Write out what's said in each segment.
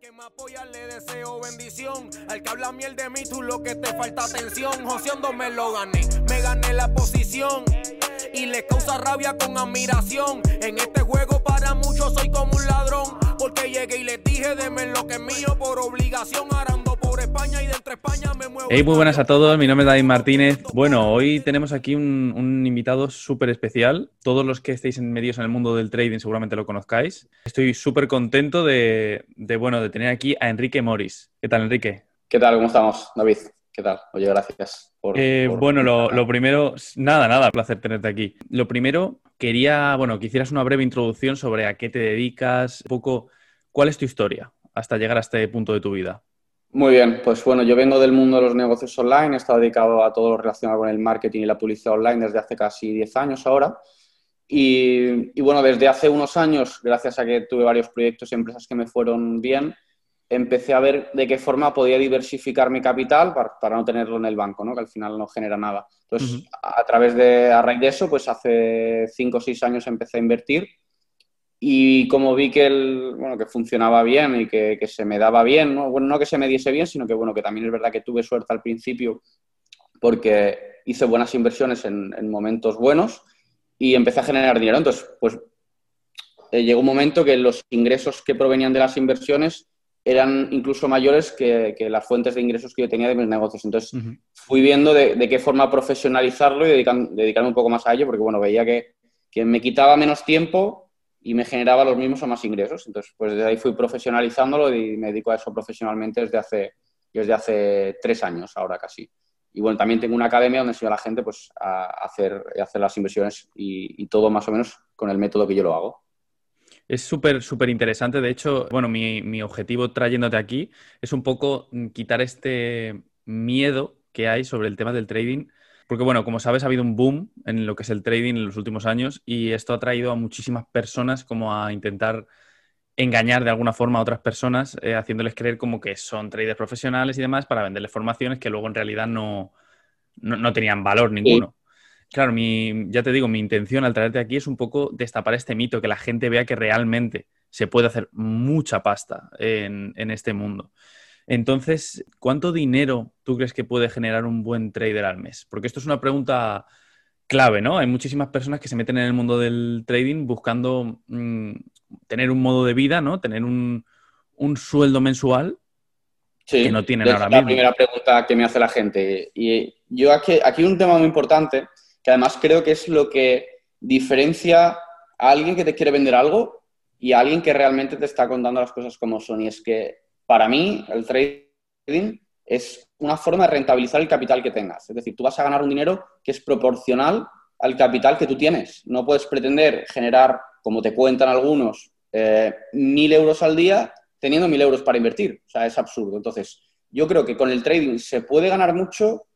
Que me apoya le deseo bendición. Al que habla miel de mí, tú lo que te falta atención. Joseando me lo gané, me gané la posición. Y le causa rabia con admiración. En este juego para muchos soy como un ladrón. Porque llegué y les dije, deme lo que es mío por obligación. Arando por España y dentro de España me muevo. Hey, muy buenas a todos, mi nombre es David Martínez. Bueno, hoy tenemos aquí un, un invitado súper especial. Todos los que estéis en medios en el mundo del trading seguramente lo conozcáis. Estoy súper contento de, de, bueno, de tener aquí a Enrique Moris. ¿Qué tal, Enrique? ¿Qué tal? ¿Cómo estamos, David? ¿Qué tal? Oye, gracias. Por, eh, por... Bueno, lo, lo, primero, nada, nada, placer tenerte aquí. Lo primero, quería, bueno, que hicieras una breve introducción sobre a qué te dedicas, un poco, cuál es tu historia hasta llegar a este punto de tu vida. Muy bien, pues bueno, yo vengo del mundo de los negocios online, he estado dedicado a todo lo relacionado con el marketing y la publicidad online desde hace casi 10 años ahora. Y, y, bueno, desde hace unos años, gracias a que tuve varios proyectos y empresas que me fueron bien, empecé a ver de qué forma podía diversificar mi capital para, para no tenerlo en el banco, ¿no? que al final no genera nada. Entonces, uh -huh. a través de, a raíz de eso, pues hace 5 o 6 años empecé a invertir y como vi que, el, bueno, que funcionaba bien y que, que, se me daba bien, ¿no? bueno, no que se me diese bien, sino que, bueno, que también es verdad que tuve suerte al principio porque hice buenas inversiones en, en momentos buenos y empecé a generar dinero. Entonces, pues eh, llegó un momento que los ingresos que provenían de las inversiones eran incluso mayores que, que, las fuentes de ingresos que yo tenía de mis negocios. Entonces, uh -huh. fui viendo de, de, qué forma profesionalizarlo y dedican, dedicarme un poco más a ello, porque, bueno, veía que, que me quitaba menos tiempo y me generaba los mismos o más ingresos. Entonces, pues desde ahí fui profesionalizándolo y me dedico a eso profesionalmente desde hace, desde hace tres años, ahora casi. Y bueno, también tengo una academia donde enseño a la gente pues, a hacer, hacer las inversiones y, todo más o menos con el método que yo lo hago. Es súper, súper interesante. De hecho, bueno, mi, objetivo trayéndote aquí es un poco quitar este miedo que hay sobre el tema del trading. Porque, bueno, como sabes, ha habido un boom en lo que es el trading en los últimos años y esto ha traído a muchísimas personas como a intentar engañar de alguna forma a otras personas, eh, haciéndoles creer como que son traders profesionales y demás para venderles formaciones que luego en realidad no, no, no tenían valor ninguno. Sí. Claro, mi, ya te digo, mi intención al traerte aquí es un poco destapar este mito, que la gente vea que realmente se puede hacer mucha pasta en, en este mundo. Entonces, ¿cuánto dinero tú crees que puede generar un buen trader al mes? Porque esto es una pregunta clave, ¿no? Hay muchísimas personas que se meten en el mundo del trading buscando mmm, tener un modo de vida, ¿no? Tener un, un sueldo mensual sí, que no tienen de ahora la mismo. La primera pregunta que me hace la gente. Y yo aquí, aquí un tema muy importante que además creo que es lo que diferencia a alguien que te quiere vender algo y a alguien que realmente te está contando las cosas como son. Y es que para mí el trading es una forma de rentabilizar el capital que tengas. Es decir, tú vas a ganar un dinero que es proporcional al capital que tú tienes. No puedes pretender generar, como te cuentan algunos, eh, mil euros al día teniendo mil euros para invertir. O sea, es absurdo. Entonces, yo creo que con el trading se puede ganar mucho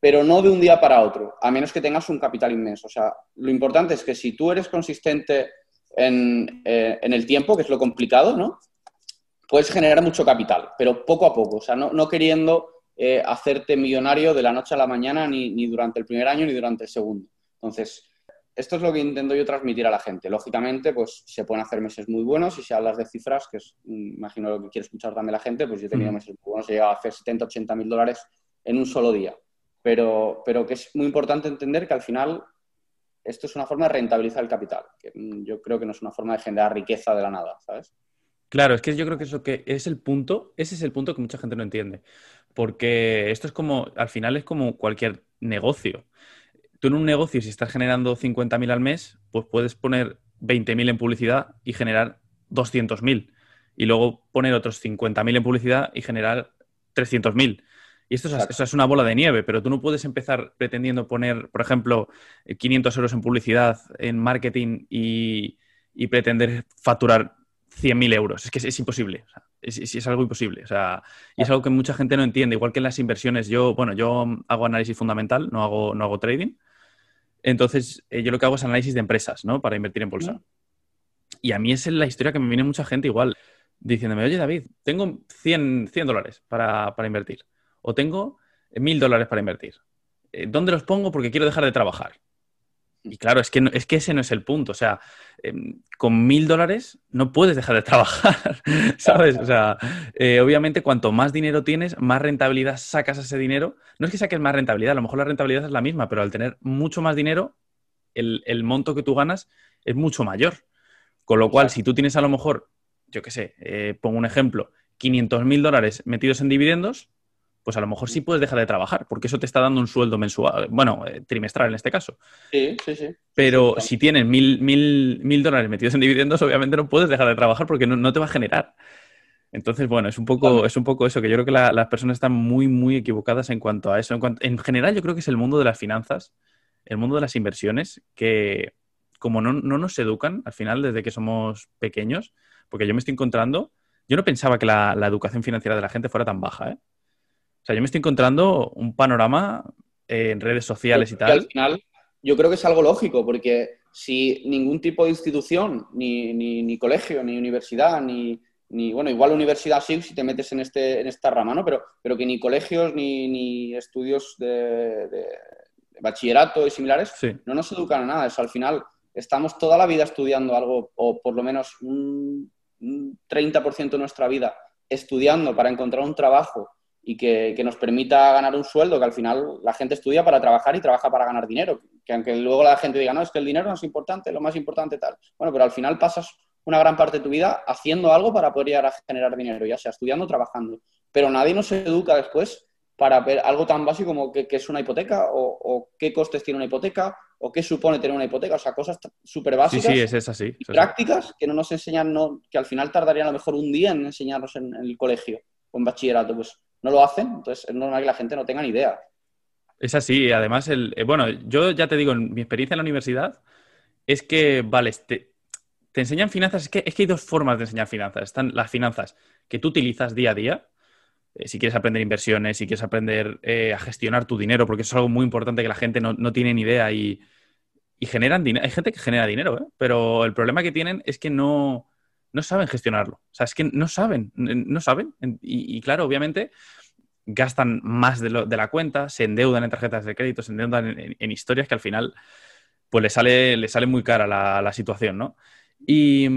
pero no de un día para otro, a menos que tengas un capital inmenso. O sea, lo importante es que si tú eres consistente en, eh, en el tiempo, que es lo complicado, ¿no? Puedes generar mucho capital, pero poco a poco, o sea, no, no queriendo eh, hacerte millonario de la noche a la mañana, ni, ni, durante el primer año, ni durante el segundo. Entonces, esto es lo que intento yo transmitir a la gente. Lógicamente, pues se pueden hacer meses muy buenos y si hablas de cifras, que es, imagino lo que quiere escuchar también la gente, pues yo he tenido meses muy buenos, he llegado a hacer 70, 80 mil dólares en un solo día pero, pero que es muy importante entender que al final esto es una forma de rentabilizar el capital, que yo creo que no es una forma de generar riqueza de la nada, ¿sabes? Claro, es que yo creo que eso que es el punto, ese es el punto que mucha gente no entiende, porque esto es como, al final es como cualquier negocio. Tú en un negocio, si estás generando 50.000 al mes, pues puedes poner 20.000 en publicidad y generar 200.000, y luego poner otros 50.000 en publicidad y generar 300.000. Y esto es, eso es, una bola de nieve, pero tú no puedes empezar pretendiendo poner, por ejemplo, 500 euros en publicidad, en marketing y, y pretender facturar 100.000 euros. Es que es, es imposible. O sea, es, es, algo imposible. O sea, y es algo que mucha gente no entiende.Igual que en las inversiones, yo, bueno, yo hago análisis fundamental, no hago, no hago trading. Entonces, eh, yo lo que hago es análisis de empresas, ¿no? Para invertir en bolsa. Mm. Y a mí es la historia que me viene mucha gente igual, diciéndome, oye, David, tengo 100, 100 dólares para, para invertir o tengo mil dólares para invertir. Eh, ¿Dónde los pongo? Porque quiero dejar de trabajar. Y claro, es que, es que ese no es el punto. O sea, em, con mil dólares no puedes dejar de trabajar, ¿sabes? O sea, eh, obviamente cuanto más dinero tienes, más rentabilidad sacas a ese dinero. No es que saques más rentabilidad, a lo mejor la rentabilidad es la misma, pero al tener mucho más dinero, el, monto que tú ganas es mucho mayor. Con lo cual, si tú tienes a lo mejor, yo qué sé, eh, pongo un ejemplo, 500 mil dólares metidos en dividendos, pues a lo mejor sí puedes dejar de trabajar, porque eso te está dando un sueldo mensual, bueno, eh, trimestral en este caso. Sí, sí, sí. Pero si tienes mil, mil, mil, dólares metidos en dividendos, obviamente no puedes dejar de trabajar porque no, te va a generar. Entonces, bueno, es un poco, es un poco eso, que yo creo que las personas están muy, muy equivocadas en cuanto a eso. En, en, general, yo creo que es el mundo de las finanzas, el mundo de las inversiones, que como no, nos educan al final desde que somos pequeños, porque yo me estoy encontrando, yo no pensaba que la, la educación financiera de la gente fuera tan baja, ¿eh? O sea, yo me estoy encontrando un panorama en redes sociales y tal. al final, yo creo que es algo lógico, porque si ningún tipo de institución, ni, ni, colegio, ni universidad, ni, ni, bueno, igual universidad sí, si te metes en, este, en esta rama, ¿no? Pero, pero que ni colegios ni, ni estudios de, bachillerato y similares no nos educan a nada. Eso al final estamos toda la vida estudiando algo, o por lo menos un, un 30% de nuestra vida estudiando para encontrar un trabajo y que, nos permita ganar un sueldo, que al final la gente estudia para trabajar y trabaja para ganar dinero. Que aunque luego la gente diga, no, es que el dinero no es importante, lo más importante tal. Bueno, pero al final pasas una gran parte de tu vida haciendo algo para poder llegar a generar dinero, ya sea estudiando o trabajando. Pero nadie nos educa después para ver algo tan básico como qué, es una hipoteca o, qué costes tiene una hipoteca o qué supone tener una hipoteca. O sea, cosas súper básicas sí, sí, es así, y prácticas que no nos enseñan, no, que al final tardaría a lo mejor un día en enseñarnos en, en el colegio o en bachillerato. Pues no lo hacen, entonces es normal que la gente no tenga ni idea. Es así, además, el, eh, bueno, yo ya te digo, en mi experiencia en la universidad es que, vale, te, te enseñan finanzas, es que, es que hay dos formas de enseñar finanzas. Están las finanzas que tú utilizas día a día, eh, si quieres aprender inversiones, si quieres aprender eh, a gestionar tu dinero, porque eso es algo muy importante que la gente no, tiene ni idea y, generan dinero. Hay gente que genera dinero, pero el problema que tienen es que no, no saben gestionarlo. O sea, es que no saben, no saben. Y, claro, obviamente gastan más de, la cuenta, se endeudan en tarjetas de crédito, se endeudan en, historias que al final pues le sale, le sale muy cara la, situación, ¿no? Y,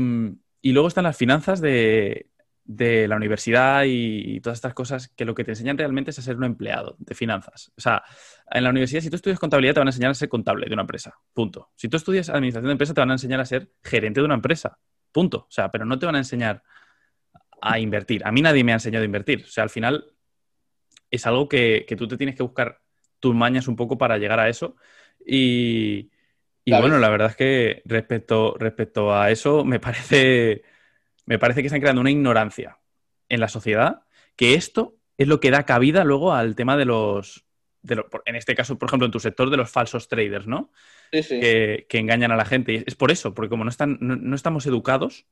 luego están las finanzas de, la universidad y, todas estas cosas que lo que te enseñan realmente es a ser un empleado de finanzas. O sea, en la universidad, si tú estudias contabilidad, te van a enseñar a ser contable de una empresa. Punto. Si tú estudias administración de empresa, te van a enseñar a ser gerente de una empresa. Punto. O sea, pero no te van a enseñar a invertir. A mí nadie me ha enseñado a invertir. O sea, al final es algo que, tú te tienes que buscar tus mañas un poco para llegar a eso. Y, bueno, la verdad es que respecto, respecto a eso, me parece, me parece que están creando una ignorancia en la sociedad, que esto es lo que da cabida luego al tema de los, en este caso, por ejemplo, en tu sector de los falsos traders, ¿no? Sí, sí. Que, engañan a la gente. Y es por eso, porque como no, están, no, estamos educados,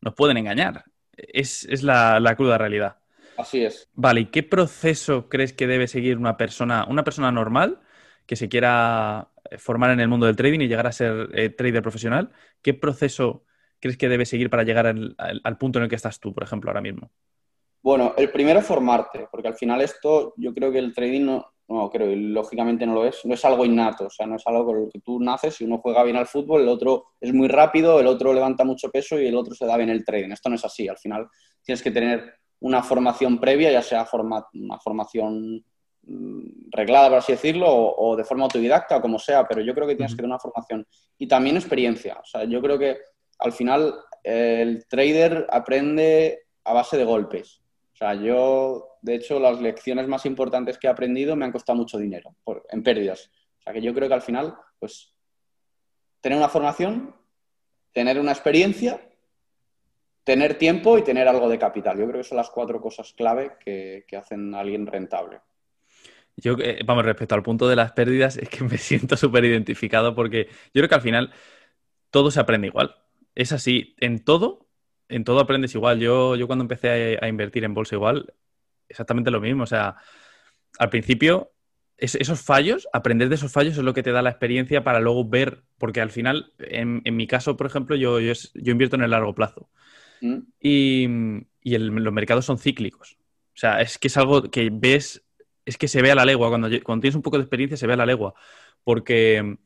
nos pueden engañar. Es, la, cruda realidad. Así es. Vale, ¿y qué proceso crees que debe seguir una persona, una persona normal que se quiera formar en el mundo del trading y llegar a ser eh, trader profesional? ¿Qué proceso crees que debe seguir para llegar al punto en el que estás tú, por ejemplo, ahora mismo? Bueno, el primero es formarte, porque al final esto, yo creo que el trading no, no, creo, y lógicamente no lo es, no es algo innato, o sea, no es algo con lo que tú naces, si uno juega bien al fútbol, el otro es muy rápido, el otro levanta mucho peso y el otro se da bien el trading. Esto no es así, al final tienes que tener una formación previa, ya sea una formación mm, reglada, por así decirlo, o, de forma autodidacta, o como sea, pero yo creo que tienes que tener una formación y también experiencia. O sea, yo creo que al final el trader aprende a base de golpes. O sea, yo, de hecho, las lecciones más importantes que he aprendido me han costado mucho dinero, en pérdidas. O sea, que yo creo que al final, pues, tener una formación, tener una experiencia, tener tiempo y tener algo de capital. Yo creo que son las cuatro cosas clave que, hacen a alguien rentable. Yo, eh, vamos, respecto al punto de las pérdidas, es que me siento súper identificado porque yo creo que al final todo se aprende igual. Es así, en todo en todo aprendes igual. Yo, yo cuando empecé a, invertir en bolsa igual, exactamente lo mismo. O sea, al principio, esos fallos, aprender de esos fallos es lo que te da la experiencia para luego ver, porque al final, en, mi caso, por ejemplo, yo, yo, invierto en el largo plazo. Mm. Y, los mercados son cíclicos. O sea, es que es algo que ves, es que se ve a la legua. Cuando, cuando tienes un poco de experiencia, se ve a la legua. Porque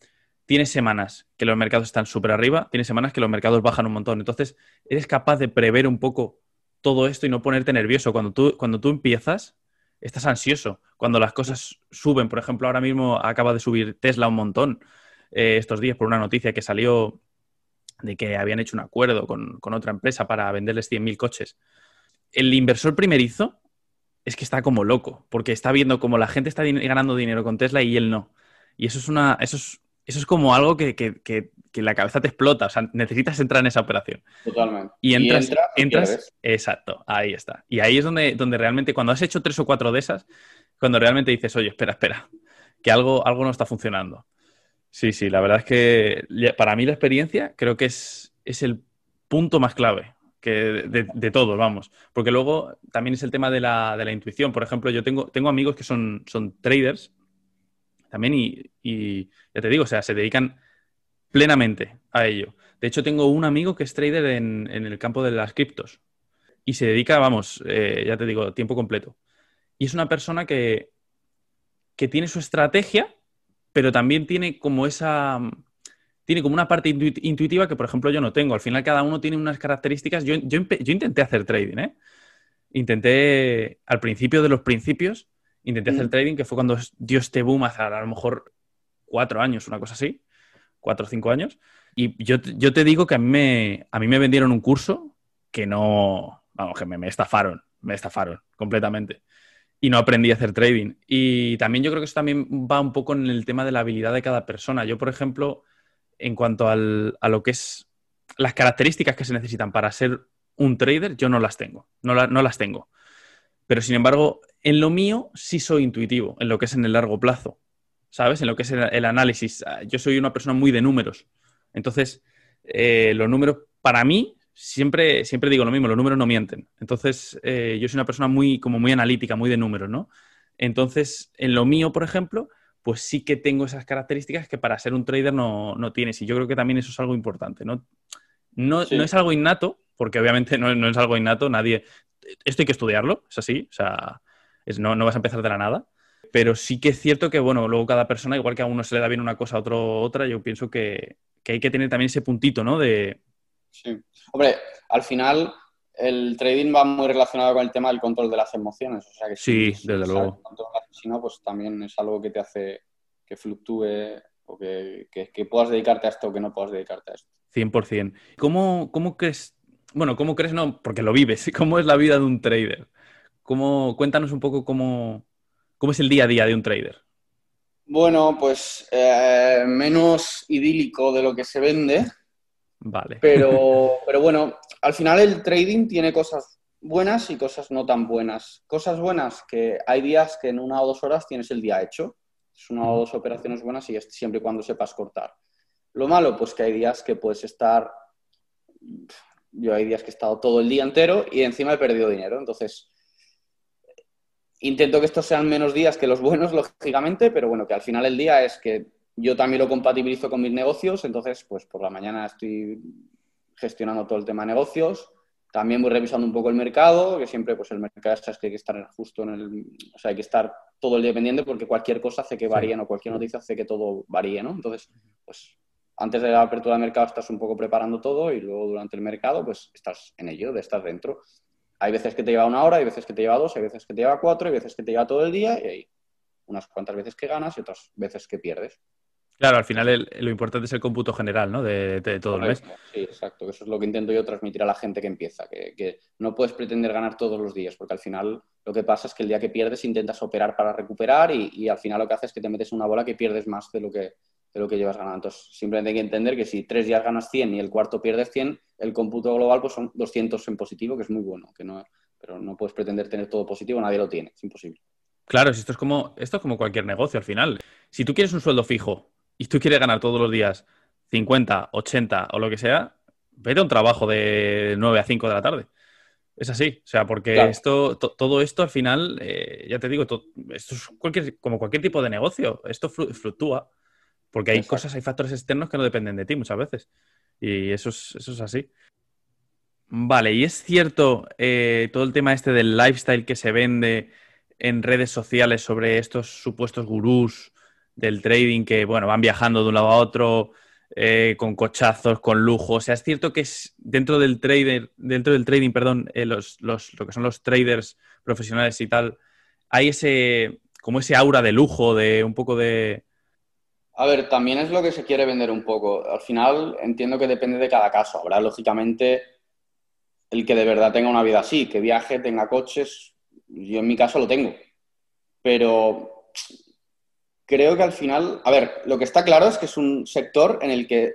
tienes semanas que los mercados están súper arriba, tienes semanas que los mercados bajan un montón. Entonces, eres capaz de prever un poco todo esto y no ponerte nervioso. Cuando tú, cuando tú empiezas, estás ansioso. Cuando las cosas suben, por ejemplo, ahora mismo acaba de subir Tesla un montón eh, estos días por una noticia que salió de que habían hecho un acuerdo con, con otra empresa para venderles 100.000 coches. El inversor primerizo es que está como loco, porque está viendo como la gente está ganando dinero con Tesla y él no. Y eso es una, eso es, eso es como algo que, que, que, la cabeza te explota. O sea, necesitas entrar en esa operación. Totalmente. Y entras, entras, exacto, ahí está. Y ahí es donde, donde realmente, cuando has hecho tres o cuatro de esas, cuando realmente dices, oye, espera, espera, que algo, algo no está funcionando. Sí, sí, la verdad es que para mí la experiencia creo que es, es el punto más clave que de, de todos, vamos. Porque luego también es el tema de la, de la intuición. Por ejemplo, yo tengo, tengo amigos que son, son traders también y, ya te digo, o sea, se dedican plenamente a ello. De hecho, tengo un amigo que es trader en, el campo de las criptos y se dedica, vamos, eh, ya te digo, tiempo completo. Y es una persona que, que tiene su estrategia, pero también tiene como esa, tiene como una parte intuitiva que, por ejemplo, yo no tengo. Al final, cada uno tiene unas características. Yo, yo, yo intenté hacer trading, ¿eh? Intenté, al principio de los principios, Intenté hacer mm. trading, que fue cuando dio este boom hace a lo mejor cuatro años, una cosa así, cuatro o cinco años. Y yo, yo te digo que a mí, me, a mí me vendieron un curso que no, vamos, que me, estafaron, me estafaron completamente. Y no aprendí a hacer trading. Y también yo creo que eso también va un poco en el tema de la habilidad de cada persona. Yo, por ejemplo, en cuanto al, a lo que es las características que se necesitan para ser un trader, yo no las tengo. No, no las tengo. Pero sin embargo, en lo mío sí soy intuitivo, en lo que es en el largo plazo, ¿sabes? En lo que es el, análisis. Ah, yo soy una persona muy de números. Entonces, eh, los números, para mí, siempre, siempre digo lo mismo, los números no mienten. Entonces, eh, yo soy una persona muy, como muy analítica, muy de números, ¿no? Entonces, en lo mío, por ejemplo, pues sí que tengo esas características que para ser un trader no, no tienes. Y yo creo que también eso es algo importante, ¿no? No, no es algo innato, porque obviamente no, no, es algo innato, nadie... Esto hay que estudiarlo, es así, o sea, no, no vas a empezar de la nada. Pero sí que es cierto que, bueno, luego cada persona, igual que a uno se le da bien una cosa, a otro otra, yo pienso que, hay que tener también ese puntito, ¿no? De... Sí. Hombre, al final el trading va muy relacionado con el tema del control de las emociones. O sea que sí, desde luego. Si no, pues también es algo que te hace que fluctúe o que, puedas dedicarte a esto o que no puedas dedicarte a esto. 100%. ¿Cómo, ¿Cómo crees? Bueno, ¿cómo crees? No, porque lo vives. ¿Cómo es la vida de un trader? ¿Cómo, cuéntanos un poco cómo, cómo es el día a día de un trader. Bueno, pues eh, menos idílico de lo que se vende. Vale. Pero, pero bueno, al final el trading tiene cosas buenas y cosas no tan buenas. Cosas buenas que hay días que en una o dos horas tienes el día hecho. Es una o dos operaciones buenas y siempre y cuando sepas cortar. Lo malo, pues que hay días que puedes estar. Yo hay días que he estado todo el día entero y encima he perdido dinero. Entonces, Intento que estos sean menos días que los buenos, lógicamente, pero bueno, que al final el día es que yo también lo compatibilizo con mis negocios, entonces pues por la mañana estoy gestionando todo el tema de negocios, también voy revisando un poco el mercado, que siempre pues el mercado es que hay que estar justo en el, o sea, hay que estar todo el día pendiente porque cualquier cosa hace que varíe, o cualquier noticia hace que todo varíe, ¿no? Entonces, pues antes de la apertura del mercado estás un poco preparando todo y luego durante el mercado pues estás en ello, de estar dentro. Hay veces que te lleva una hora, hay veces que te lleva dos, hay veces que te lleva cuatro, hay veces que te lleva todo el día y hay unas cuantas veces que ganas y otras veces que pierdes. Claro, al final lo importante es el cómputo general, ¿no? De, todo el mes. Sí, exacto. Eso es lo que intento yo transmitir a la gente que empieza, que, no puedes pretender ganar todos los días, porque al final lo que pasa es que el día que pierdes intentas operar para recuperar y, y al final lo que haces es que te metes en una bola que pierdes más de lo que, de lo que llevas ganando. Entonces, simplemente hay que entender que si tres días ganas 100 y el cuarto pierdes 100, el cómputo global pues son 200 en positivo, que es muy bueno, que no, pero no puedes pretender tener todo positivo, nadie lo tiene, es imposible. Claro, esto es como, esto es como cualquier negocio al final. Si tú quieres un sueldo fijo y tú quieres ganar todos los días 50, 80 o lo que sea, vete a un trabajo de 9 a 5 de la tarde. Es así, o sea, porque esto, todo esto al final, eh, ya te digo, esto es cualquier, como cualquier tipo de negocio, esto fluctúa. Porque hay cosas, hay factores externos que no dependen de ti muchas veces. Y eso es, eso es así. Vale, y es cierto eh, todo el tema este del lifestyle que se vende en redes sociales sobre estos supuestos gurús del trading que, bueno, van viajando de un lado a otro, eh, con cochazos, con lujo. O sea, es cierto que es dentro del trader, dentro del trading, perdón, eh, los, los, lo que son los traders profesionales y tal, hay ese, como ese aura de lujo, de un poco de. A ver, también es lo que se quiere vender un poco. Al final entiendo que depende de cada caso. Habrá, lógicamente, el que de verdad tenga una vida así, que viaje, tenga coches. Yo en mi caso lo tengo. Pero creo que al final, a ver, lo que está claro es que es un sector en el que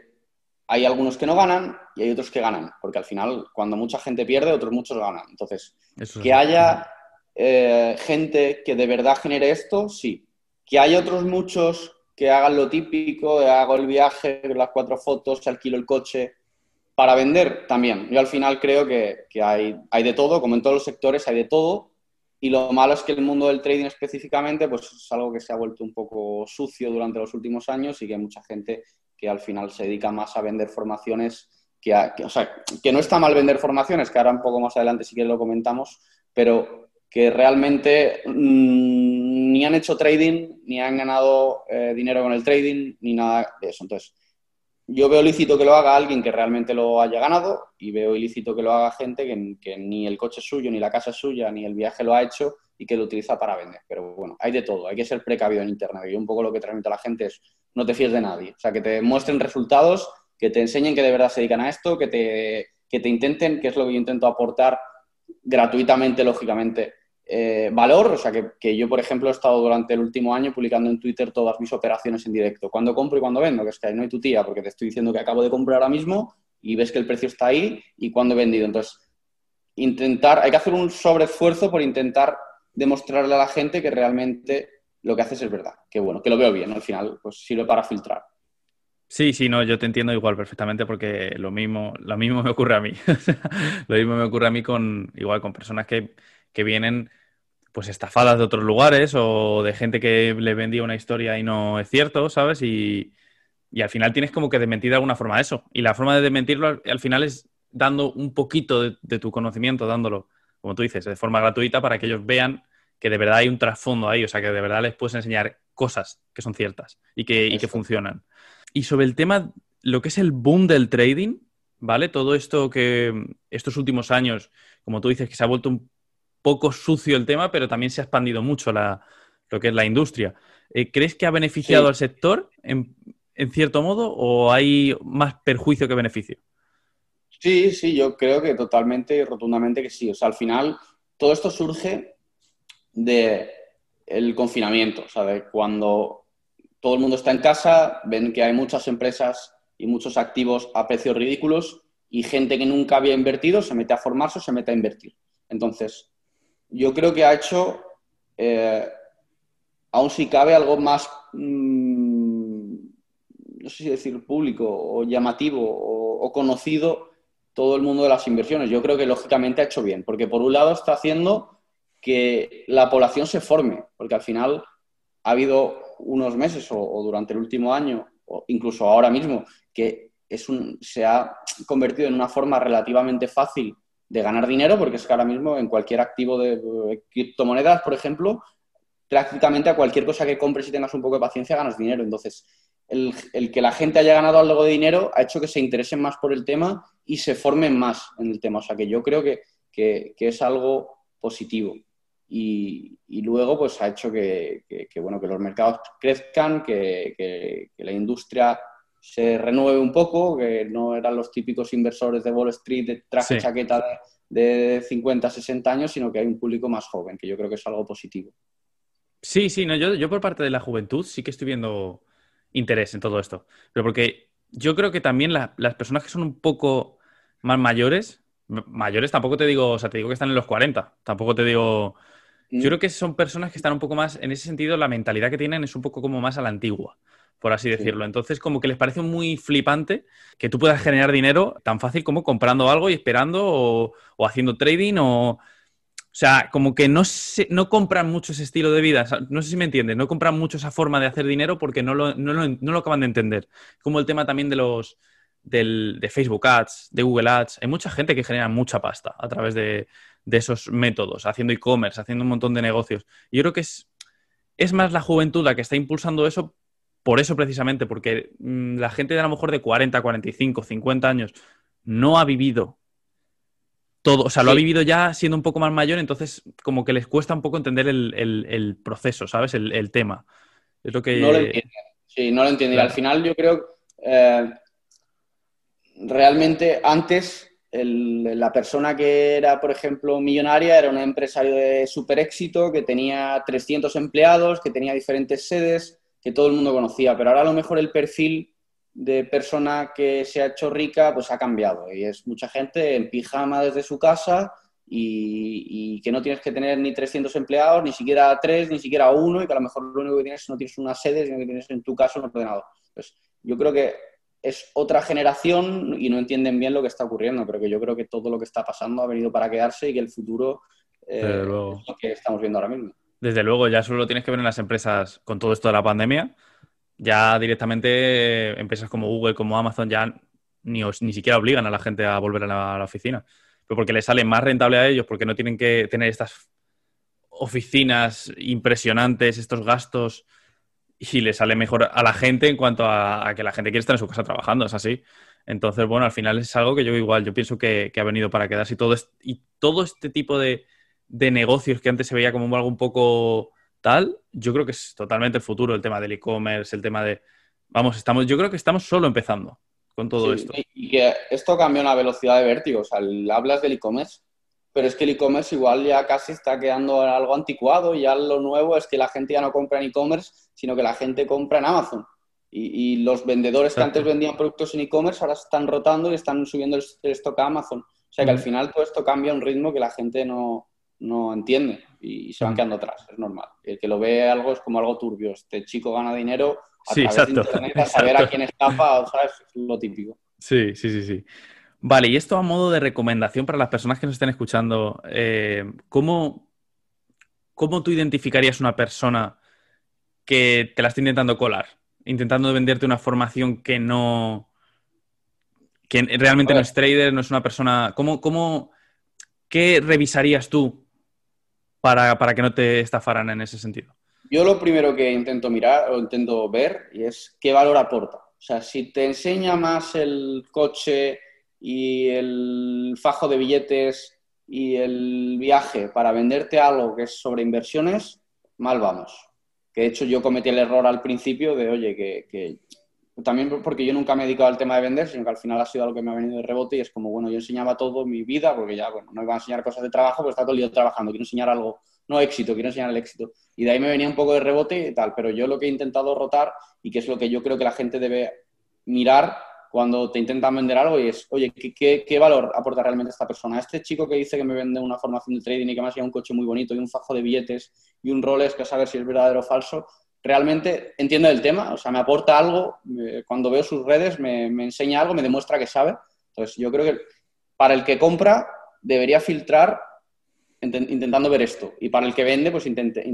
hay algunos que no ganan y hay otros que ganan, porque al final cuando mucha gente pierde, otros muchos ganan. Entonces, que haya eh, gente que de verdad genere esto, sí. Que haya otros muchos que hagan lo típico, hago el viaje, las cuatro fotos, alquilo el coche, para vender también. Yo al final creo que, hay, hay, de todo, como en todos los sectores hay de todo, y lo malo es que el mundo del trading específicamente pues es algo que se ha vuelto un poco sucio durante los últimos años y que hay mucha gente que al final se dedica más a vender formaciones que, o sea, que no está mal vender formaciones, que ahora un poco más adelante sí que lo comentamos, pero que realmente mm, ni han hecho trading, ni han ganado eh, dinero con el trading, ni nada de eso. Entonces, yo veo ilícito que lo haga alguien que realmente lo haya ganado y veo ilícito que lo haga gente que, ni el coche es suyo, ni la casa es suya, ni el viaje lo ha hecho y que lo utiliza para vender. Pero bueno, hay de todo, hay que ser precavido en Internet. Y un poco lo que transmito a la gente es no te fíes de nadie. O sea, que te muestren resultados, que te enseñen que de verdad se dedican a esto, que te, que te intenten, que es lo que yo intento aportar gratuitamente, lógicamente, eh, valor, o sea que, yo, por ejemplo, he estado durante el último año publicando en Twitter todas mis operaciones en directo, cuando compro y cuando vendo, que es que ahí no hay tu tía, porque te estoy diciendo que acabo de comprar ahora mismo y ves que el precio está ahí y cuando he vendido. Entonces, intentar, hay que hacer un sobreesfuerzo por intentar demostrarle a la gente que realmente lo que haces es verdad, que bueno, que lo veo bien, al final, pues sirve para filtrar. Sí, sí, no, yo te entiendo igual perfectamente porque lo mismo, lo mismo me ocurre a mí. lo mismo me ocurre a mí con igual con personas que que vienen pues estafadas de otros lugares o de gente que le vendía una historia y no es cierto, ¿sabes? Y, al final tienes como que desmentir de alguna forma eso. Y la forma de desmentirlo al, final es dando un poquito de, tu conocimiento, dándolo, como tú dices, de forma gratuita para que ellos vean que de verdad hay un trasfondo ahí, o sea, que de verdad les puedes enseñar cosas que son ciertas y que, y que funcionan. Y sobre el tema, lo que es el boom del trading, ¿vale? Todo esto que estos últimos años, como tú dices, que se ha vuelto un poco sucio el tema, pero también se ha expandido mucho lo que es la industria. Eh, ¿Crees que ha beneficiado al sector en, cierto modo o hay más perjuicio que beneficio? Sí, sí, yo creo que totalmente y rotundamente que sí. O sea, al final todo esto surge de el confinamiento, o cuando todo el mundo está en casa, ven que hay muchas empresas y muchos activos a precios ridículos y gente que nunca había invertido se mete a formarse o se mete a invertir. Entonces, yo creo que ha hecho, eh, aún si cabe, algo más, mm, no sé si decir público o llamativo o, conocido todo el mundo de las inversiones. Yo creo que lógicamente ha hecho bien, porque por un lado está haciendo que la población se forme, porque al final ha habido unos meses o, durante el último año, o incluso ahora mismo, que es un, se ha convertido en una forma relativamente fácil de ganar dinero, porque es que ahora mismo en cualquier activo de criptomonedas, por ejemplo, prácticamente a cualquier cosa que compres y tengas un poco de paciencia ganas dinero. Entonces, el, que la gente haya ganado algo de dinero ha hecho que se interesen más por el tema y se formen más en el tema. O sea que yo creo que, es algo positivo. Y, luego pues ha hecho que, bueno, que los mercados crezcan, que, la industria se renueve un poco, que no eran los típicos inversores de Wall Street de traje chaqueta de, 50, 60 años, sino que hay un público más joven, que yo creo que es algo positivo. Sí, sí, no, yo, yo por parte de la juventud sí que estoy viendo interés en todo esto. Pero porque yo creo que también las personas que son un poco más mayores, mayores tampoco te digo, o sea, te digo que están en los 40, tampoco te digo... Yo mm. creo que son personas que están un poco más, en ese sentido, la mentalidad que tienen es un poco como más a la antigua por así decirlo. Entonces, como que les parece muy flipante que tú puedas generar dinero tan fácil como comprando algo y esperando o, haciendo trading o... O sea, como que no, no compran mucho ese estilo de vida. no sé si me entiendes. No compran mucho esa forma de hacer dinero porque no lo, no lo, acaban de entender. Como el tema también de los de Facebook Ads, de Google Ads. Hay mucha gente que genera mucha pasta a través de, de esos métodos, haciendo e-commerce, haciendo un montón de negocios. Y yo creo que es, es más la juventud la que está impulsando eso por eso precisamente, porque mm, la gente de a lo mejor de 40, 45, 50 años no ha vivido todo, o sea, lo ha vivido ya siendo un poco más mayor, entonces como que les cuesta un poco entender el, proceso, ¿sabes? El, tema. Es lo que... No lo entiende. Sí, no lo entiende. Y al final yo creo, eh, realmente antes la persona que era, por ejemplo, millonaria era un empresario de super éxito que tenía 300 empleados, que tenía diferentes sedes, que todo el mundo conocía. Pero ahora a lo mejor el perfil de persona que se ha hecho rica pues ha cambiado y es mucha gente en pijama desde su casa y, que no tienes que tener ni 300 empleados, ni siquiera tres, ni siquiera uno y que a lo mejor lo único que tienes no tienes una sede, sino que tienes en tu caso un ordenador. Pues yo creo que es otra generación y no entienden bien lo que está ocurriendo, pero que yo creo que todo lo que está pasando ha venido para quedarse y que el futuro eh, es lo que estamos viendo ahora mismo. Desde luego, ya solo lo tienes que ver en las empresas con todo esto de la pandemia ya directamente empresas como Google, como Amazon, ya ni, ni siquiera obligan a la gente a volver a la, oficina. Pero porque les sale más rentable a ellos, porque no tienen que tener estas oficinas impresionantes, estos gastos, y les sale mejor a la gente en cuanto a, que la gente quiere estar en su casa trabajando, es así. Entonces, bueno, al final es algo que yo igual, yo pienso que, ha venido para quedarse y todo, y todo este tipo de, de negocios que antes se veía como algo un poco tal, yo creo que es totalmente el futuro, el tema del e-commerce, el tema de... Vamos, estamos, yo creo que estamos solo empezando con todo esto. Y que esto cambia una velocidad de vértigo. O sea, hablas del e-commerce, pero es que el e-commerce igual ya casi está quedando algo anticuado. Ya lo nuevo es que la gente ya no compra en e-commerce, sino que la gente compra en Amazon. Y, los vendedores que antes vendían productos en e-commerce ahora están rotando y están subiendo el, stock a Amazon. O sea que al final todo esto cambia a un ritmo que la gente no, no entiende y se van quedando atrás, es normal. El que lo ve algo es como algo turbio. Este chico gana dinero a través de internet, a saber a quién estafa, ¿sabes? Es lo típico. Sí, sí, sí, sí. Vale, y esto a modo de recomendación para las personas que nos estén escuchando, eh, ¿cómo, ¿cómo tú identificarías una persona que te la está intentando colar? Intentando venderte una formación que no. que realmente no es trader, no es una persona. ¿Cómo, cómo, ¿Qué revisarías tú para, que no te estafaran en ese sentido? Yo lo primero que intento mirar o intento ver es qué valor aporta. O sea, si te enseña más el coche y el fajo de billetes y el viaje para venderte algo que es sobre inversiones, mal vamos. Que de hecho yo cometí el error al principio de, oye, que, también porque yo nunca me he dedicado al tema de vender, sino que al final ha sido algo que me ha venido de rebote y es como, bueno, yo enseñaba todo mi vida, porque ya, bueno, no iba a enseñar cosas de trabajo, pero está todo el día trabajando, quiero enseñar algo, no éxito, quiero enseñar el éxito. Y de ahí me venía un poco de rebote y tal, pero yo lo que he intentado rotar y que es lo que yo creo que la gente debe mirar cuando te intentan vender algo y es, oye, ¿qué, qué, valor aporta realmente esta persona? Este chico que dice que me vende una formación de trading y que me ha un coche muy bonito y un fajo de billetes y un Rolex que a saber si es verdadero o falso, realmente entiende el tema, o sea, me aporta algo, cuando veo sus redes me, enseña algo, me demuestra que sabe. Entonces, yo creo que para el que compra debería filtrar intentando ver esto. Y para el que vende, pues intente,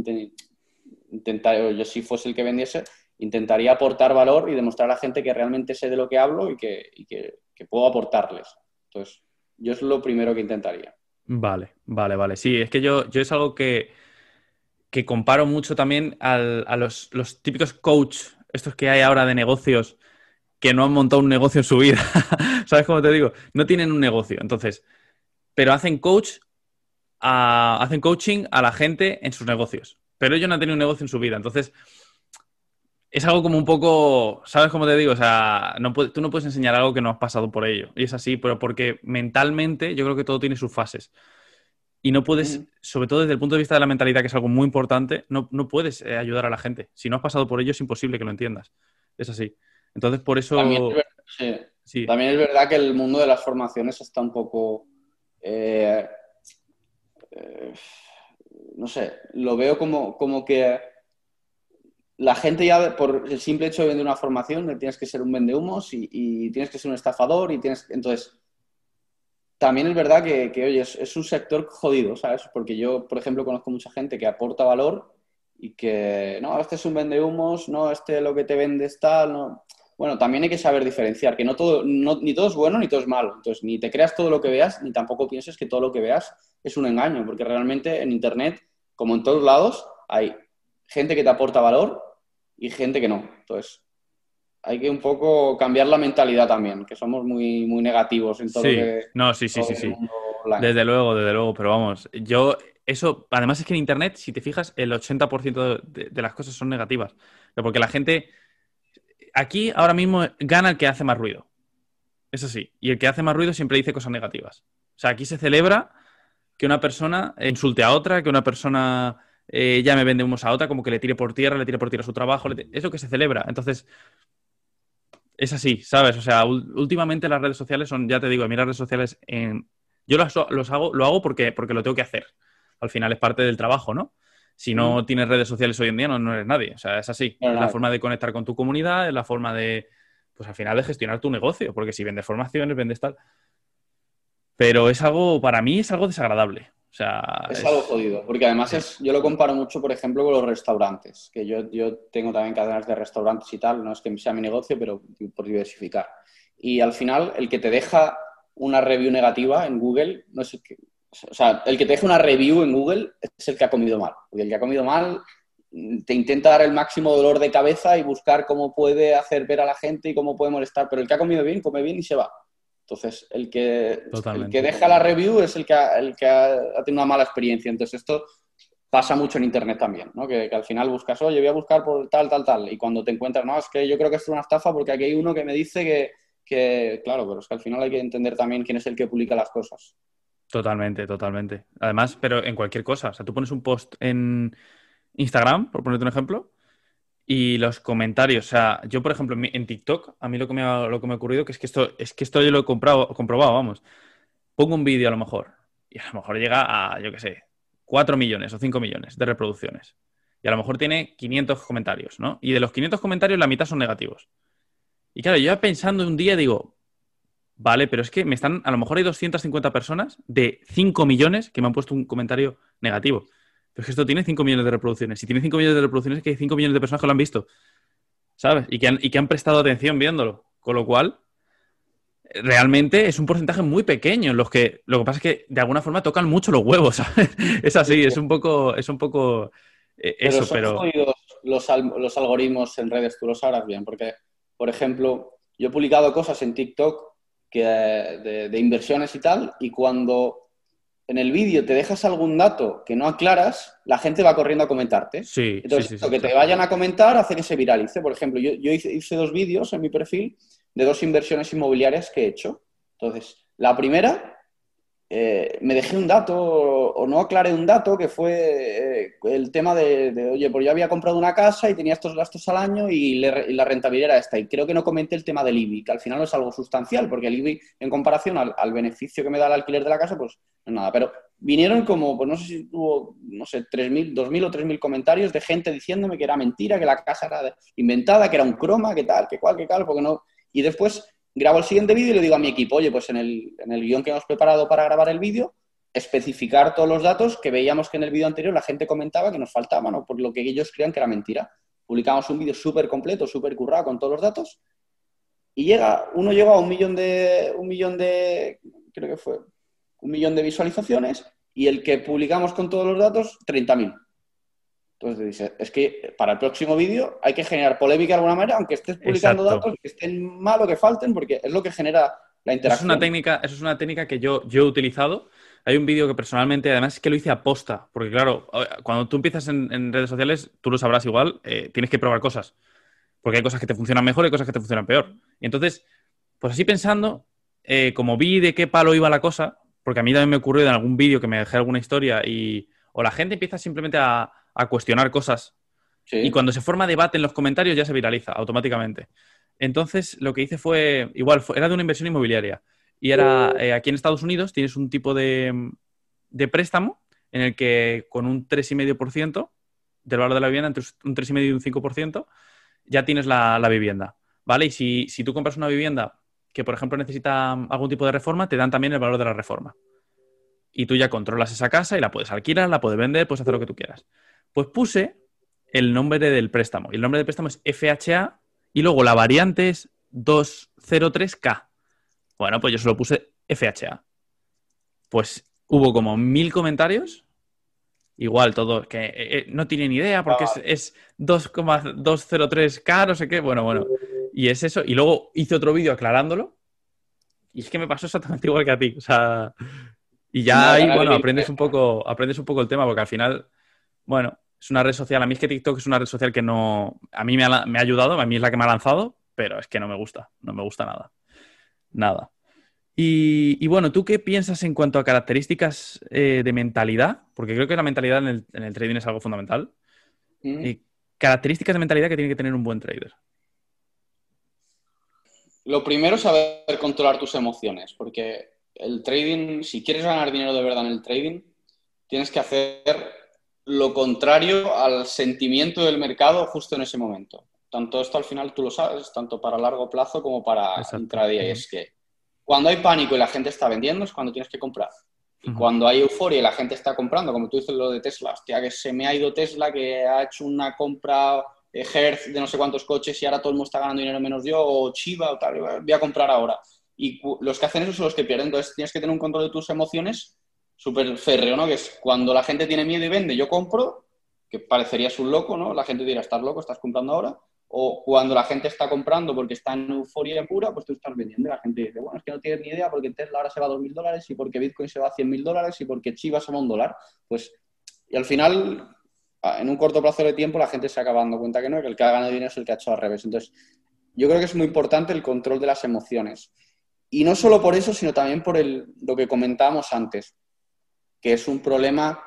intentar, yo si fuese el que vendiese, intentaría aportar valor y demostrar a la gente que realmente sé de lo que hablo y que, que puedo aportarles. Entonces, yo es lo primero que intentaría. Vale, vale, vale. Sí, es que yo, yo es algo que que comparo mucho también a los, típicos coach, estos que hay ahora de negocios, que no han montado un negocio en su vida. ¿Sabes cómo te digo? No tienen un negocio. Entonces, pero hacen coach, hacen coaching a la gente en sus negocios. Pero ellos no han tenido un negocio en su vida. Entonces, es algo como un poco, ¿sabes cómo te digo? O sea, no tú no puedes enseñar algo que no has pasado por ello. Y es así, pero porque mentalmente yo creo que todo tiene sus fases. Y no puedes, sobre todo desde el punto de vista de la mentalidad, que es algo muy importante, no, puedes eh, ayudar a la gente. Si no has pasado por ello, es imposible que lo entiendas. Es así. Entonces, por eso... También es, verdad que el mundo de las formaciones está un poco... Eh, eh, no sé, lo veo como, como que la gente ya, por el simple hecho de vender una formación, tienes que ser un vendehumos y, y tienes que ser un estafador y tienes... Entonces también es verdad que, oye, es, un sector jodido, ¿sabes? Porque yo, por ejemplo, conozco mucha gente que aporta valor y que, no, este es un vende humos, no, este lo que te vende es tal, no. Bueno, también hay que saber diferenciar, que no todo, ni todo es bueno ni todo es malo. Entonces, ni te creas todo lo que veas, ni tampoco pienses que todo lo que veas es un engaño, porque realmente en Internet, como en todos lados, hay gente que te aporta valor y gente que no. Entonces, hay que un poco cambiar la mentalidad también, que somos muy, muy negativos en todo Sí, que... no, sí, sí, sí, sí. Desde luego, desde luego, pero vamos, yo, eso, además es que en Internet, si te fijas, el 80% de, de las cosas son negativas. Porque la gente, aquí ahora mismo gana el que hace más ruido. Eso sí, y el que hace más ruido siempre dice cosas negativas. O sea, aquí se celebra que una persona insulte a otra, que una persona eh, llame vende humos a otra, como que le tire por tierra, le tire por tierra su trabajo, le es lo que se celebra. Entonces, es así, ¿sabes? O sea, últimamente las redes sociales son, ya te digo, a mí las redes sociales en... Yo los, los hago, lo hago porque, porque lo tengo que hacer. Al final es parte del trabajo, ¿no? Si no tienes redes sociales hoy en día, no, no eres nadie. O sea, es así. Es la forma de conectar con tu comunidad, es la forma de, pues al final, de gestionar tu negocio. Porque si vendes formaciones, vendes tal. Pero es algo, para mí, es algo desagradable. O sea, Es algo jodido, porque además es, yo lo comparo mucho, por ejemplo, con los restaurantes, que yo, yo tengo también cadenas de restaurantes y tal, no es que sea mi negocio, pero por diversificar. Y al final, el que te deja una review negativa en Google, no es el que, o sea, el que te deja una review en Google es el que ha comido mal, porque el que ha comido mal te intenta dar el máximo dolor de cabeza y buscar cómo puede hacer ver a la gente y cómo puede molestar, pero el que ha comido bien, come bien y se va. Entonces, el que, el que deja la review es el que, ha, el que ha, ha tenido una mala experiencia. Entonces, esto pasa mucho en Internet también, ¿no? Que, que al final buscas, oye, voy a buscar por tal, tal, tal. Y cuando te encuentras, no, es que yo creo que esto es una estafa porque aquí hay uno que me dice que, que, claro, pero es que al final hay que entender también quién es el que publica las cosas. Totalmente, totalmente. Además, pero en cualquier cosa. O sea, tú pones un post en Instagram, por ponerte un ejemplo, y los comentarios. O sea, yo, por ejemplo, en, TikTok, a mí lo que me ha, lo que me ha ocurrido que es que esto, es que esto yo lo he comprado, comprobado, vamos. Pongo un vídeo a lo mejor, y a lo mejor llega a, yo qué sé, 4 millones o 5 millones de reproducciones. Y a lo mejor tiene 500 comentarios, ¿no? Y de los 500 comentarios, la mitad son negativos. Y claro, yo ya pensando un día digo, Vale, pero es que me están, a lo mejor hay 250 personas de 5 millones que me han puesto un comentario negativo. Pero es que esto tiene 5 millones de reproducciones. Si tiene 5 millones de reproducciones, es que hay 5 millones de personas que lo han visto. ¿Sabes? Y que han, y que han prestado atención viéndolo. Con lo cual, realmente es un porcentaje muy pequeño. en Los que, lo que pasa es que de alguna forma tocan mucho los huevos, ¿sabes? Es así, es un poco, es un poco eh, eso, pero. jodidos los, al- los algoritmos en redes, tú lo sabrás bien, porque, por ejemplo, yo he publicado cosas en TikTok que, de, de inversiones y tal, y cuando en el vídeo te dejas algún dato que no aclaras, la gente va corriendo a comentarte. Sí, Entonces, sí, sí, lo que te vayan a comentar hace que se viralice. Por ejemplo, yo, yo hice, hice dos vídeos en mi perfil de dos inversiones inmobiliarias que he hecho. Entonces, la primera, eh, me dejé un dato o no aclaré un dato que fue eh, el tema de, oye, pues yo había comprado una casa y tenía estos gastos al año y, la rentabilidad era esta. Y creo que no comenté el tema del IBI, que al final no es algo sustancial, porque el IBI, en comparación al, beneficio que me da el alquiler de la casa, pues no es nada. Pero vinieron como, pues no sé si tuvo, no sé, 3.000, 2.000 o 3.000 comentarios de gente diciéndome que era mentira, que la casa era inventada, que era un croma, que tal, que cual, que tal, porque no... Y después grabo el siguiente vídeo y le digo a mi equipo, oye, pues en el, en el guion que hemos preparado para grabar el vídeo, especificar todos los datos que veíamos que en el vídeo anterior la gente comentaba que nos faltaban o por lo que ellos creían que era mentira. Publicamos un vídeo súper completo, súper currado con todos los datos y llega, uno llegó a un millón de, un millón de, creo que fue, un millón de visualizaciones y el que publicamos con todos los datos, 30.000. Entonces dice, es que para el próximo vídeo hay que generar polémica de alguna manera, aunque estés publicando Exacto. datos que estén mal o que falten, porque es lo que genera la Eso es interacción. una técnica, eso es una técnica que yo, yo he utilizado. Hay un vídeo que personalmente, además es que lo hice a posta, porque claro, cuando tú empiezas en, en redes sociales, tú lo sabrás igual, eh, tienes que probar cosas, porque hay cosas que te funcionan mejor y cosas que te funcionan peor. Y entonces, pues así pensando, eh, como vi de qué palo iba la cosa, porque a mí también me ocurrió en algún vídeo que me dejé alguna historia y o la gente empieza simplemente a, a cuestionar cosas Sí. y cuando se forma debate en los comentarios ya se viraliza automáticamente. Entonces, lo que hice fue, igual, fue- era de una inversión inmobiliaria. Y era, eh, aquí en Estados Unidos tienes un tipo de, de préstamo en el que con un 3,5% del valor de la vivienda, entre un 3,5% y un 5%, ya tienes la, la vivienda. ¿Vale? Y si, si tú compras una vivienda que, por ejemplo, necesita algún tipo de reforma, te dan también el valor de la reforma. Y tú ya controlas esa casa y la puedes alquilar, la puedes vender, puedes hacer lo que tú quieras. Pues puse el nombre del préstamo. Y el nombre del préstamo es FHA y luego la variante es 203K. Bueno, pues yo solo puse FHA. Pues hubo como mil comentarios igual todo, que eh, eh, no tienen idea porque es, es 2,203K, no sé qué, bueno, bueno. Y es eso. Y luego hice otro vídeo aclarándolo. Y es que me pasó exactamente igual que a ti. O sea, y ya No, ahí, bueno, aprendes un poco, aprendes un poco el tema, porque al final, bueno, es una red social. A mí es que TikTok es una red social que no. A mí me ha, me ha ayudado, a mí es la que me ha lanzado, pero es que no me gusta. No me gusta nada. Nada. Y, y bueno, ¿tú qué piensas en cuanto a características eh, de mentalidad? Porque creo que la mentalidad en el, en el trading es algo fundamental. Mm. Y características de mentalidad que tiene que tener un buen trader. Lo primero es saber controlar tus emociones, porque el trading, si quieres ganar dinero de verdad en el trading, tienes que hacer lo contrario al sentimiento del mercado justo en ese momento. Tanto esto al final tú lo sabes, tanto para largo plazo como para Exacto. intradía. Y es que cuando hay pánico y la gente está vendiendo es cuando tienes que comprar. Y Ujú. cuando hay euforia y la gente está comprando, como tú dices lo de Tesla, hostia, que se me ha ido Tesla, que ha hecho una compra eh, Hertz de no sé cuántos coches y ahora todo el mundo está ganando dinero menos yo, o Chiva o tal, voy a comprar ahora. Y los que hacen eso son los que pierden. Entonces tienes que tener un control de tus emociones súper férreo, ¿no? Que es cuando la gente tiene miedo y vende, yo compro, que parecerías un loco, ¿no? La gente dirá, estás loco, estás comprando ahora. O cuando la gente está comprando porque está en euforia pura, pues tú estás vendiendo. La gente dice, bueno, es que no tienes ni idea porque Tesla ahora se va a 2.000 dólares y porque Bitcoin se va a 100.000 dólares y porque Chiva se va a un dólar. Pues, y al final, en un corto plazo de tiempo, la gente se acaba dando cuenta que no, que el que ha ganado dinero es el que ha hecho al revés. Entonces, yo creo que es muy importante el control de las emociones. Y no solo por eso, sino también por el, lo que comentábamos antes, que es un problema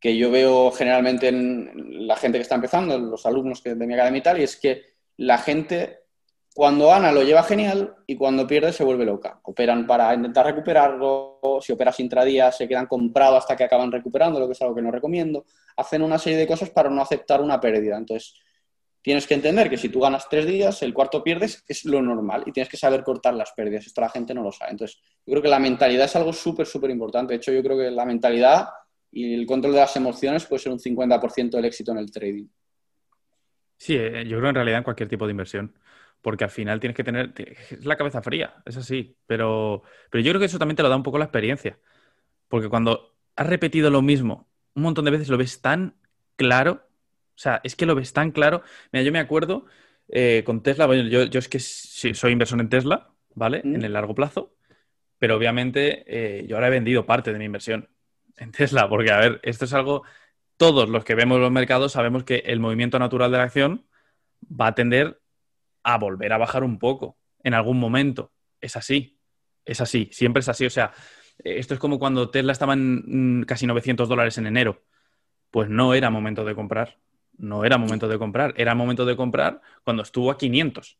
que yo veo generalmente en la gente que está empezando, en los alumnos de mi academia y tal, y es que la gente cuando gana lo lleva genial y cuando pierde se vuelve loca. Operan para intentar recuperarlo, si operas intradía se quedan comprados hasta que acaban recuperando, lo que es algo que no recomiendo. Hacen una serie de cosas para no aceptar una pérdida. Entonces, tienes que entender que si tú ganas tres días, el cuarto pierdes, es lo normal y tienes que saber cortar las pérdidas. Esto la gente no lo sabe. Entonces, yo creo que la mentalidad es algo súper, súper importante. De hecho, yo creo que la mentalidad y el control de las emociones puede ser un 50% del éxito en el trading. Sí, eh, yo creo en realidad en cualquier tipo de inversión. Porque al final tienes que tener te- es la cabeza fría, es así. Pero, pero yo creo que eso también te lo da un poco la experiencia. Porque cuando has repetido lo mismo un montón de veces, lo ves tan claro. O sea, es que lo ves tan claro. Mira, yo me acuerdo eh, con Tesla, bueno, yo, yo es que sí, soy inversor en Tesla, ¿vale? Mm. En el largo plazo. Pero obviamente eh, yo ahora he vendido parte de mi inversión en Tesla. Porque, a ver, esto es algo. Todos los que vemos los mercados sabemos que el movimiento natural de la acción va a tender a volver a bajar un poco en algún momento. Es así, es así, siempre es así. O sea, eh, esto es como cuando Tesla estaba en mm, casi 900 dólares en enero. Pues no era momento de comprar, no era momento de comprar, era momento de comprar cuando estuvo a 500.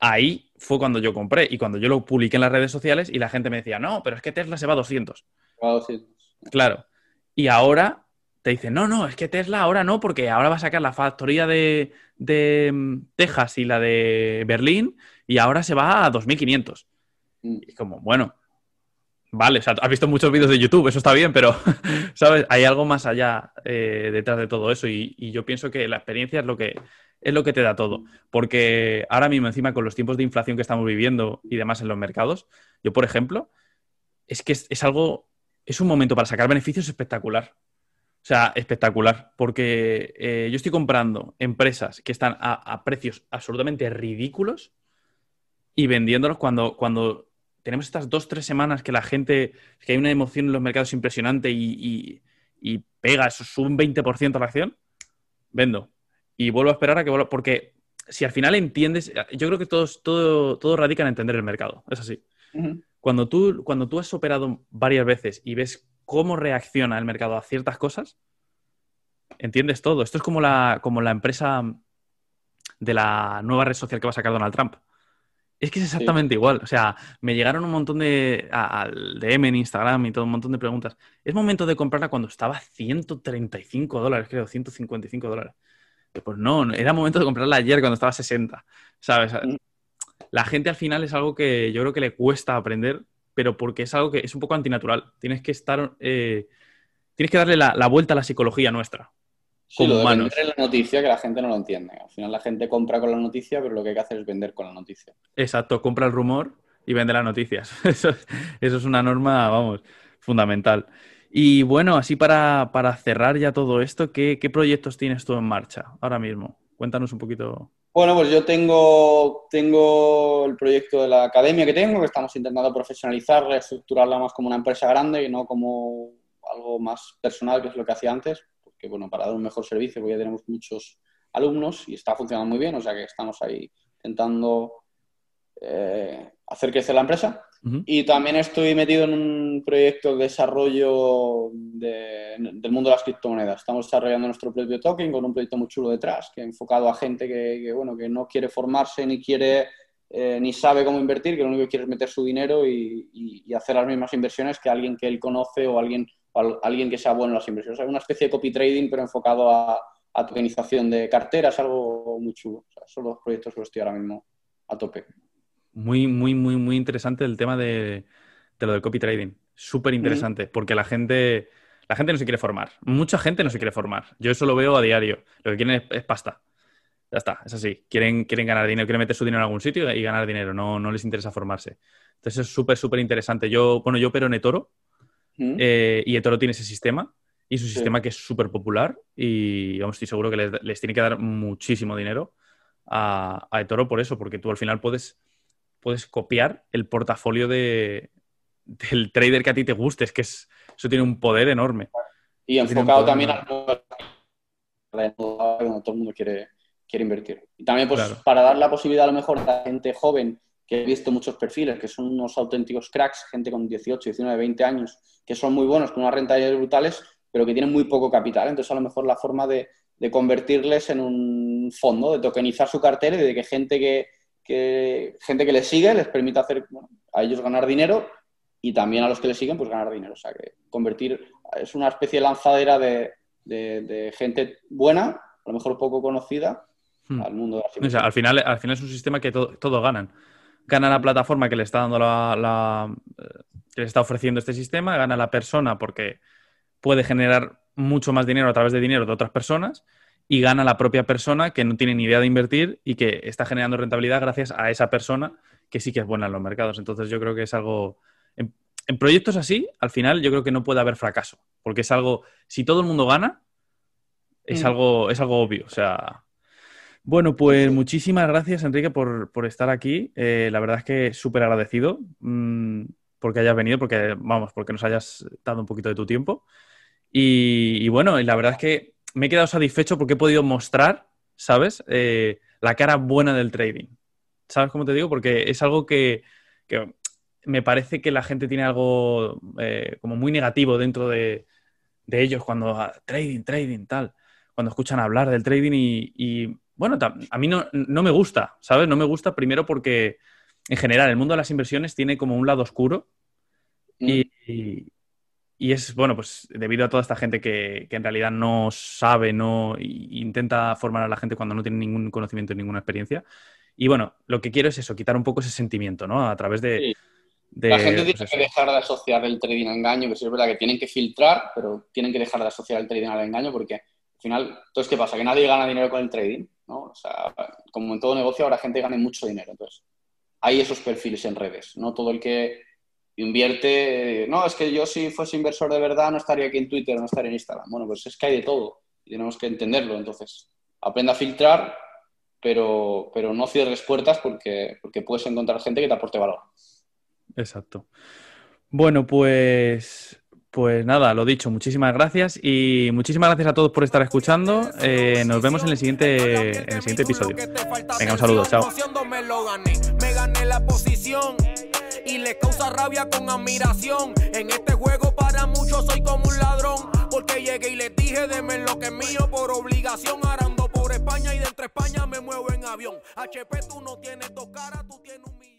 Ahí fue cuando yo compré y cuando yo lo publiqué en las redes sociales y la gente me decía, no, pero es que Tesla se va a 200. Claro, sí. Claro. Y ahora te dicen, no, no, es que Tesla ahora no, porque ahora va a sacar la factoría de, de mm, Texas y la de Berlín y ahora se va a 2500. Mm. Y como, bueno, vale, o sea, has visto muchos vídeos de YouTube, eso está bien, pero, ¿sabes? Hay algo más allá eh, detrás de todo eso y, yo pienso que la experiencia es lo que, es lo que te da todo. Porque ahora mismo, encima, con los tiempos de inflación que estamos viviendo y demás en los mercados, yo, por ejemplo, es que es, es algo, es un momento para sacar beneficios espectacular. O sea, espectacular, porque eh, yo estoy comprando empresas que están a, a precios absolutamente ridículos y vendiéndolos cuando, cuando tenemos estas dos, tres semanas que la gente, que hay una emoción en los mercados impresionante y, y- y pega, eso sube un 20% a la acción, vendo. Y vuelvo a esperar a que vuelva, porque si al final entiendes, yo creo que todos, todo, todo radica en entender el mercado, es así. Cuando tú, cuando tú has operado varias veces y ves cómo reacciona el mercado a ciertas cosas, entiendes todo. Esto es como la, como la empresa de la nueva red social que va a sacar Donald Trump. Es que es exactamente igual. O sea, me llegaron un montón de al DM en Instagram y todo un montón de preguntas. Es momento de comprarla cuando estaba a 135 dólares, creo, 155 dólares. Que Pues no, era momento de comprarla ayer cuando estaba a 60. ¿Sabes? Mm. La gente al final es algo que yo creo que le cuesta aprender, pero porque es algo que es un poco antinatural. Tienes que estar. eh, tienes que darle la, la vuelta a la psicología nuestra. Sí, Como lo de humanos. vender en la noticia que la gente no lo entiende. Al final la gente compra con la noticia, pero lo que hay que hacer es vender con la noticia. Exacto, compra el rumor y vende las noticias. Eso, eso es una norma, vamos, fundamental. Y bueno, así para, para cerrar ya todo esto, ¿qué, ¿qué, proyectos tienes tú en marcha ahora mismo? Cuéntanos un poquito. Bueno, pues yo tengo, tengo el proyecto de la academia que tengo, que estamos intentando profesionalizar, reestructurarla más como una empresa grande y no como algo más personal, que es lo que hacía antes, porque bueno, para dar un mejor servicio, porque ya tenemos muchos alumnos y está funcionando muy bien, o sea que estamos ahí intentando eh, hacer crecer la empresa. Y también estoy metido en un proyecto de desarrollo del mundo de las criptomonedas. Estamos desarrollando nuestro propio token con un proyecto muy chulo detrás, que enfocado a gente que, bueno, que no quiere formarse ni quiere eh, ni sabe cómo invertir, que lo único que quiere es meter su dinero y, hacer las mismas inversiones que alguien que él conoce o alguien, alguien que sea bueno en las inversiones. Es una especie de copy trading, pero enfocado a, a tokenización de carteras, algo muy chulo. son los proyectos que estoy ahora mismo a tope. Muy, muy, muy, muy interesante el tema de, lo del copy trading. Súper interesante, porque la gente, la gente no se quiere formar. Mucha gente no se quiere formar. Yo eso lo veo a diario. Lo que quieren es, pasta. Ya está, es así. Quieren, quieren ganar dinero, quieren meter su dinero en algún sitio y ganar dinero. No, no les interesa formarse. Entonces es súper, súper interesante. Yo, bueno, yo opero en eToro eh, y eToro tiene ese sistema y es un sistema que es súper popular y vamos, estoy seguro que les, tiene que dar muchísimo dinero a, a eToro por eso, porque tú al final puedes puedes copiar el portafolio de, del trader que a ti te guste. Es que eso tiene un poder enorme. Y enfocado también a donde todo el mundo quiere, quiere invertir. Y también pues, para dar la posibilidad a lo mejor a la gente joven que he visto muchos perfiles, que son unos auténticos cracks, gente con 18, 19, 20 años, que son muy buenos, con unas rentabilidades brutales, pero que tienen muy poco capital. Entonces, a lo mejor la forma de, de convertirles en un fondo, de tokenizar su cartera y de que gente que, que gente que les sigue les permite hacer a ellos ganar dinero y también a los que les siguen pues ganar dinero. O sea que convertir es una especie de lanzadera de, gente buena, a lo mejor poco conocida, hmm. al mundo de la al final, al final es un sistema que todos ganan. Gana la plataforma que le está dando la, que le está ofreciendo este sistema, gana la persona porque puede generar mucho más dinero a través de dinero de otras personas y gana la propia persona que no tiene ni idea de invertir y que está generando rentabilidad gracias a esa persona que sí que es buena en los mercados. Entonces yo creo que es algo... En, proyectos así, al final yo creo que no puede haber fracaso, porque es algo, si todo el mundo gana, es, mm. algo, es algo obvio. O sea, bueno, pues muchísimas gracias, Enrique, por, estar aquí. Eh, la verdad es que súper agradecido mm, porque hayas venido, porque, vamos, porque nos hayas dado un poquito de tu tiempo. Y, y bueno, la verdad es que me he quedado satisfecho porque he podido mostrar, ¿sabes? Eh, la cara buena del trading. ¿Sabes cómo te digo? Porque es algo que, me parece que la gente tiene algo eh, como muy negativo dentro de, ellos cuando ah, trading, trading, tal. Cuando escuchan hablar del trading y, bueno, a mí no, me gusta, ¿sabes? No me gusta primero porque en general el mundo de las inversiones tiene como un lado oscuro mm. y, y es, bueno, pues debido a toda esta gente que, en realidad no sabe, no intenta formar a la gente cuando no tiene ningún conocimiento, ninguna experiencia. Y bueno, lo que quiero es eso, quitar un poco ese sentimiento, ¿no? A través de... la gente tiene pues que dejar de asociar el trading al engaño, que sí es verdad que tienen que filtrar, pero tienen que dejar de asociar el trading al engaño porque al final, entonces, ¿qué pasa? Que nadie gana dinero con el trading, ¿no? O sea, como en todo negocio, ahora gente gana mucho dinero. Entonces, hay esos perfiles en redes, no todo el que invierte, no, es que yo si fuese inversor de verdad no estaría aquí en Twitter, no estaría en Instagram. Bueno, pues es que hay de todo y tenemos que entenderlo. Entonces, aprenda a filtrar, pero, pero no cierres puertas porque, porque puedes encontrar gente que te aporte valor. Exacto. Bueno, pues, pues nada, lo dicho, muchísimas gracias y muchísimas gracias a todos por estar escuchando. Eh, nos vemos en el siguiente, en el siguiente episodio. Venga, un saludo, chao y le causa rabia con admiración. En este juego para muchos soy como un ladrón, porque llegué y les dije deme lo que es mío por obligación. Arando por España y de entre España me muevo en avión. HP tú no tienes dos caras, tú tienes un